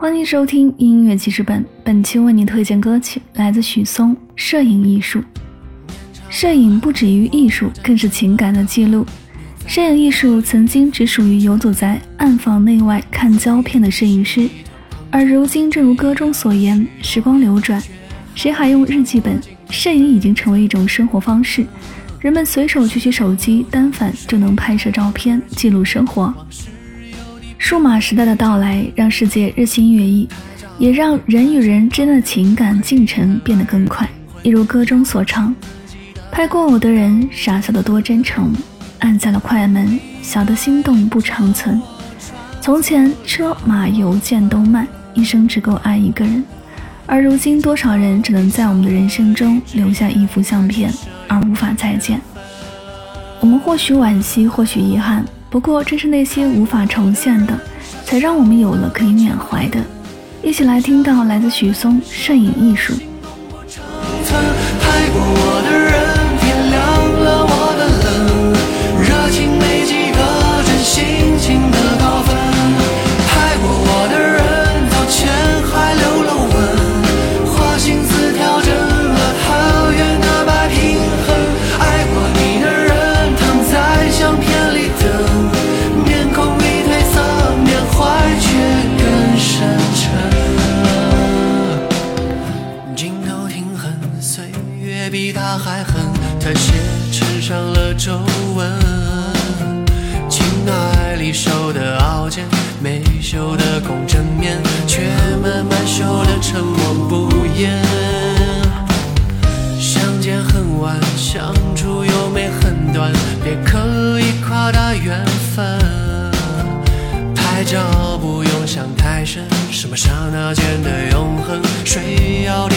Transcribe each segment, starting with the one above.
欢迎收听音乐记事本，本期为您推荐歌曲来自许嵩《摄影艺术》。摄影不止于艺术，更是情感的记录。摄影艺术曾经只属于游走在暗房内外看胶片的摄影师，而如今正如歌中所言，时光流转，谁还用日记本？摄影已经成为一种生活方式，人们随手举起手机，单反就能拍摄照片，记录生活。数码时代的到来，让世界日新月异，也让人与人之间的情感进程变得更快。一如歌中所唱：“拍过我的人，傻笑得多真诚。”按下了快门，小的心动不长存。从前车马邮件都慢，一生只够爱一个人。而如今，多少人只能在我们的人生中留下一幅相片，而无法再见。我们或许惋惜，或许遗憾，不过正是那些无法重现的，才让我们有了可以缅怀的。一起来听到来自许嵩《摄影艺术》。他写成上了皱纹。情爱里受的傲贱，没修的公正面，却慢慢修的沉默不言。相见恨晚，相处又没很短，别刻意夸大缘分。拍照不用想太深，什么刹那间的永恒，谁要？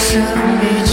生命